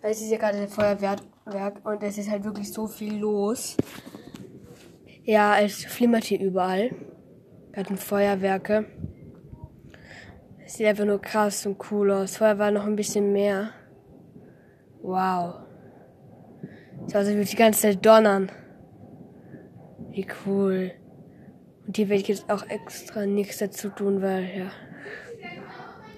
Es ist ja gerade ein Feuerwerk und es ist halt wirklich so viel los. Ja, es flimmert hier überall. Wir hatten Feuerwerke. Es sieht einfach nur krass und cool aus. Vorher war noch ein bisschen mehr. Wow. So, also würde die ganze Zeit donnern. Wie cool. Und hier werde ich jetzt auch extra nichts dazu tun, weil, ja.